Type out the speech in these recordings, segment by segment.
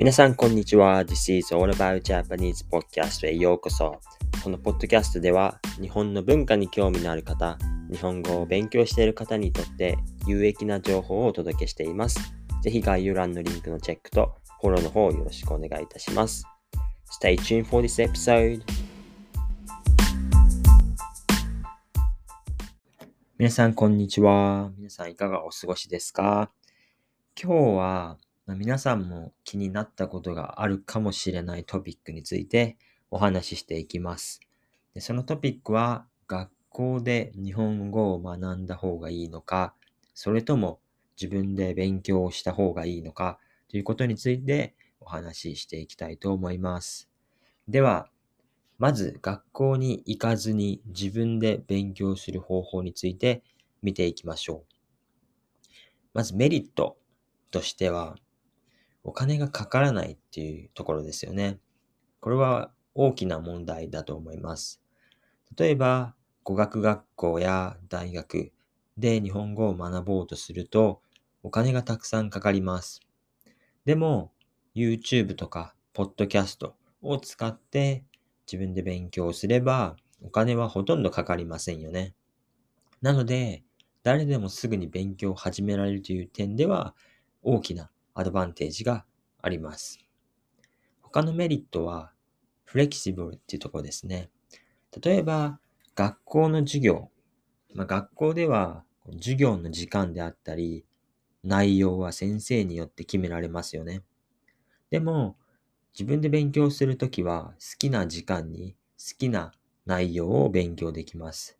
皆さん、こんにちは。This is All About Japanese Podcast へようこそ。このポッドキャストでは、日本の文化に興味のある方、日本語を勉強している方にとって有益な情報をお届けしています。ぜひ概要欄のリンクのチェックとフォローの方よろしくお願いいたします。Stay tuned for this episode. 皆さん、こんにちは。皆さん、いかがお過ごしですか？今日は、まあ、皆さんも気になったことがあるかもしれないトピックについてお話ししていきます。でそのトピックは、学校で日本語を学んだ方がいいのか、それとも自分で勉強した方がいいのかということについてお話ししていきたいと思います。では、まず学校に行かずに自分で勉強する方法について見ていきましょう。まずメリットとしては、お金がかからないっていうところですよね。これは大きな問題だと思います。例えば、語学学校や大学で日本語を学ぼうとすると、お金がたくさんかかります。でも、YouTube とか、ポッドキャストを使って自分で勉強すれば、お金はほとんどかかりませんよね。なので、誰でもすぐに勉強を始められるという点では、大きなアドバンテージがあります。他のメリットは、フレキシブルっていうところですね。例えば、学校の授業。まあ、学校では、授業の時間であったり、内容は先生によって決められますよね。でも、自分で勉強するときは好きな時間に好きな内容を勉強できます。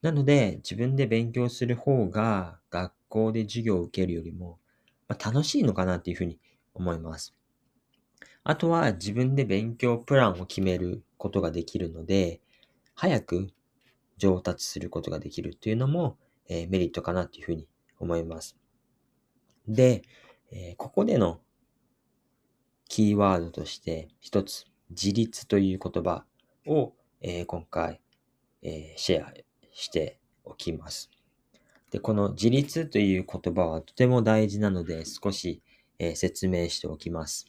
なので自分で勉強する方が学校で授業を受けるよりも、まあ、楽しいのかなっていうふうに思います。あとは自分で勉強プランを決めることができるので、早く上達することができるっていうのも、えー、メリットかなっていうふうに思います。で、えー、ここでのキーワードとして一つ、自立という言葉を、えー、今回、え、シェアしておきます。で、この自立という言葉はとても大事なので少し、えー、説明しておきます。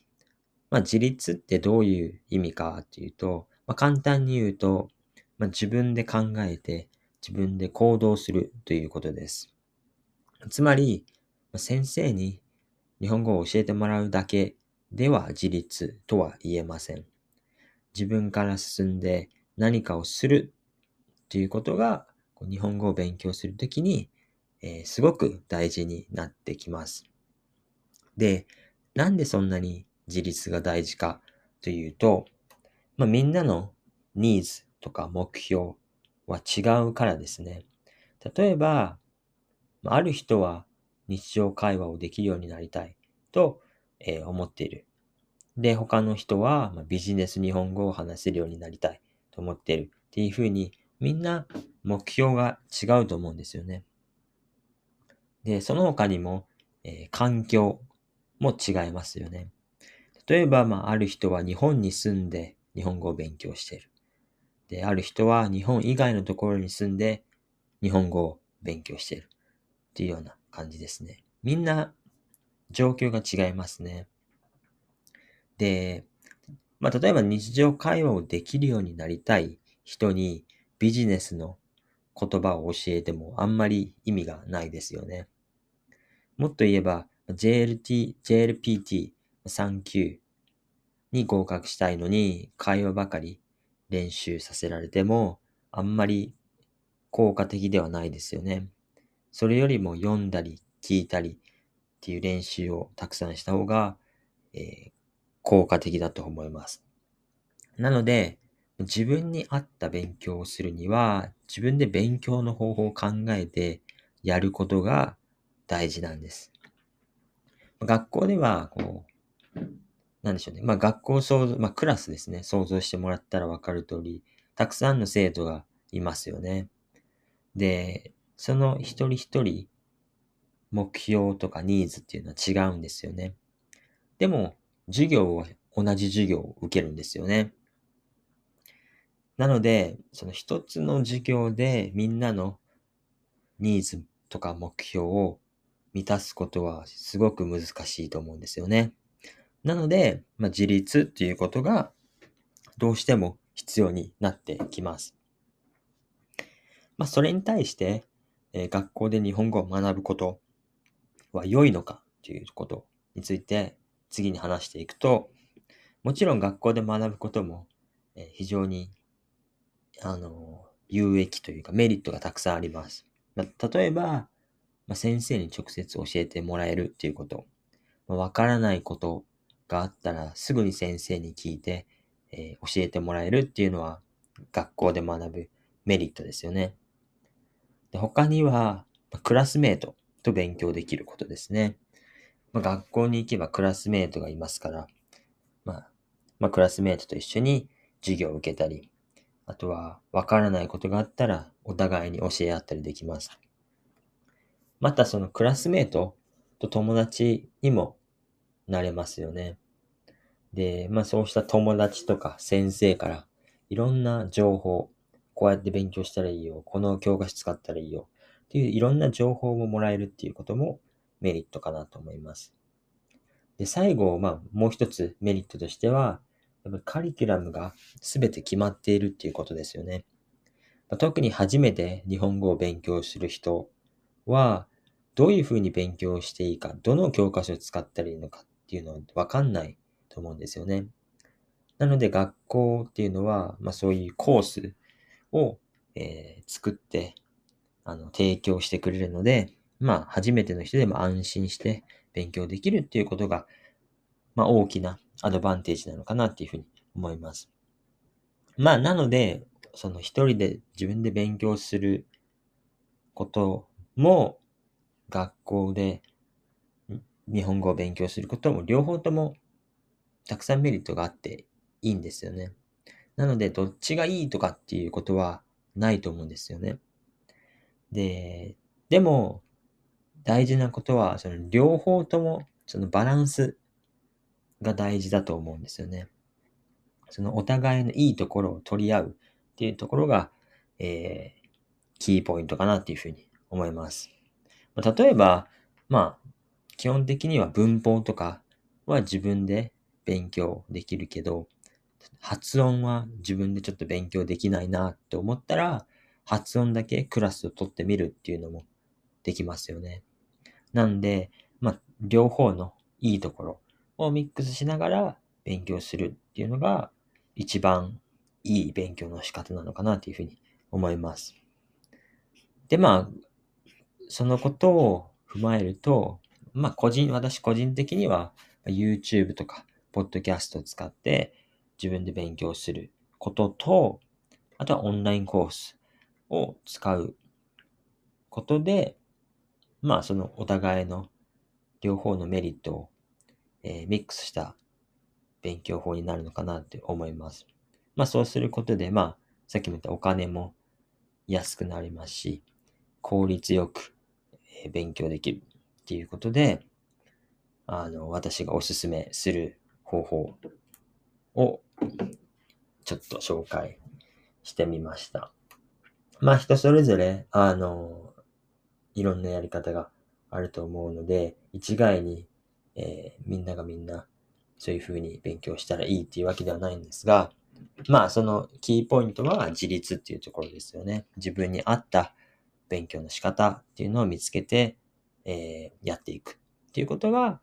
まあ、自立ってどういう意味かというと、まあ、簡単に言うと、まあ、自分で考えて自分で行動するということです。つまり、ま先生に日本語を教えてもらうだけでは自立とは言えません。自分から進んで何かをするということが日本語を勉強するときに、えー、すごく大事になってきます。で、なんでそんなに自立が大事かというと、まあ、みんなのニーズとか目標は違うからですね。例えば、ある人は日常会話をできるようになりたいとえー、思っている。で、他の人は、ま、ビジネス日本語を話せるようになりたいと思っているっていうふうに、みんな目標が違うと思うんですよね。で、その他にも、えー、環境も違いますよね。例えば、まあ、ある人は日本に住んで日本語を勉強している。で、ある人は日本以外のところに住んで日本語を勉強している。っていうような感じですね。みんな状況が違いますね。で、まあ、例えば日常会話をできるようになりたい人にビジネスの言葉を教えてもあんまり意味がないですよね。もっと言えば JLT、JLPT 3級に合格したいのに会話ばかり練習させられてもあんまり効果的ではないですよね。それよりも読んだり聞いたりっていう練習をたくさんした方が、えー、効果的だと思います。なので、自分に合った勉強をするには、自分で勉強の方法を考えてやることが大事なんです。学校では、こう、なんでしょうね。まあ学校想像、まあクラスですね。想像してもらったらわかる通り、たくさんの生徒がいますよね。で、その一人一人目標とかニーズっていうのは違うんですよね。でも、授業は同じ授業を受けるんですよね。なので、その一つの授業でみんなのニーズとか目標を満たすことはすごく難しいと思うんですよね。なので、まあ、自立っていうことがどうしても必要になってきます。まあ、それに対して、えー、学校で日本語を学ぶことは良いのかということについて次に話していくと、もちろん学校で学ぶことも、え、非常に、あの、有益というかメリットがたくさんあります。まあ、例えば、まあ、先生に直接教えてもらえるっていうこと。わ、まあ、からないことがあったらすぐに先生に聞いて、えー、教えてもらえるっていうのは学校で学ぶメリットですよね。で他には、まクラスメートと勉強できることですね。ま、学校に行けばクラスメートがいますから、まあ、ま、クラスメートと一緒に授業を受けたり、あとはわからないことがあったらお互いに教え合ったりできます。またそのクラスメートと友達にもなれますよね。で、まあそうした友達とか先生からいろんな情報、こうやって勉強したらいいよ、この教科書使ったらいいよ、っていういろんな情報ももらえるっていうこともメリットかなと思います。で、最後、まあもう一つメリットとしては、やっぱカリキュラムが全て決まっているっていうことですよね。まあ、特に初めて日本語を勉強する人は、どういうふうに勉強していいか、どの教科書を使ったらいいのかっていうのはわかんないと思うんですよね。なので学校っていうのは、まあそういうコースを、えー、作って、あの、提供してくれるので、まあ初めての人でも安心して勉強できるっていうことが、まあ大きなアドバンテージなのかなっていうふうに思います。まあなので、その一人で自分で勉強することも、学校で日本語を勉強することも両方ともたくさんメリットがあっていいんですよね。なので、どっちがいいとかっていうことはないと思うんですよね。で、でも、大事なことは、その両方とも、そのバランスが大事だと思うんですよね。そのお互いのいいところを取り合うっていうところが、えー、キーポイントかなっていうふうに思います。例えば、まあ、基本的には文法とかは自分で勉強できるけど、発音は自分でちょっと勉強できないなって思ったら、発音だけクラスを取ってみるっていうのもできますよね。なんで、まあ、両方のいいところをミックスしながら勉強するっていうのが一番いい勉強の仕方なのかなっていうふうに思います。で、まあ、そのことを踏まえると、まあ、個人、私個人的には YouTube とかポッドキャストを使って自分で勉強することと、あとはオンラインコースを使うことで、まあそのお互いの両方のメリットを、えー、ミックスした勉強法になるのかなって思います。まあそうすることで、まあさっきも言ったお金も安くなりますし、効率よく、え勉強できるっていうことで、あの、私がおすすめする方法をちょっと紹介してみました。まあ人それぞれ、あの、いろんなやり方があると思うので、一概に、えー、みんながみんなそういうふうに勉強したらいいっていうわけではないんですが、まあそのキーポイントは自立っていうところですよね。自分に合った勉強の仕方っていうのを見つけて、えー、やっていくっていうことが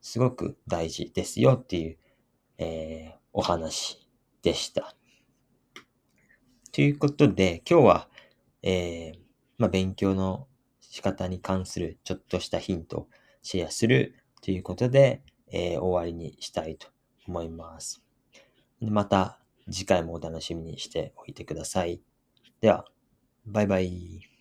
すごく大事ですよっていう、えー、お話でした。ということで、今日は、えー、まあ、勉強の仕方に関するちょっとしたヒントをシェアするということで、えー、終わりにしたいと思います。また次回もお楽しみにしておいてください。では、バイバイ。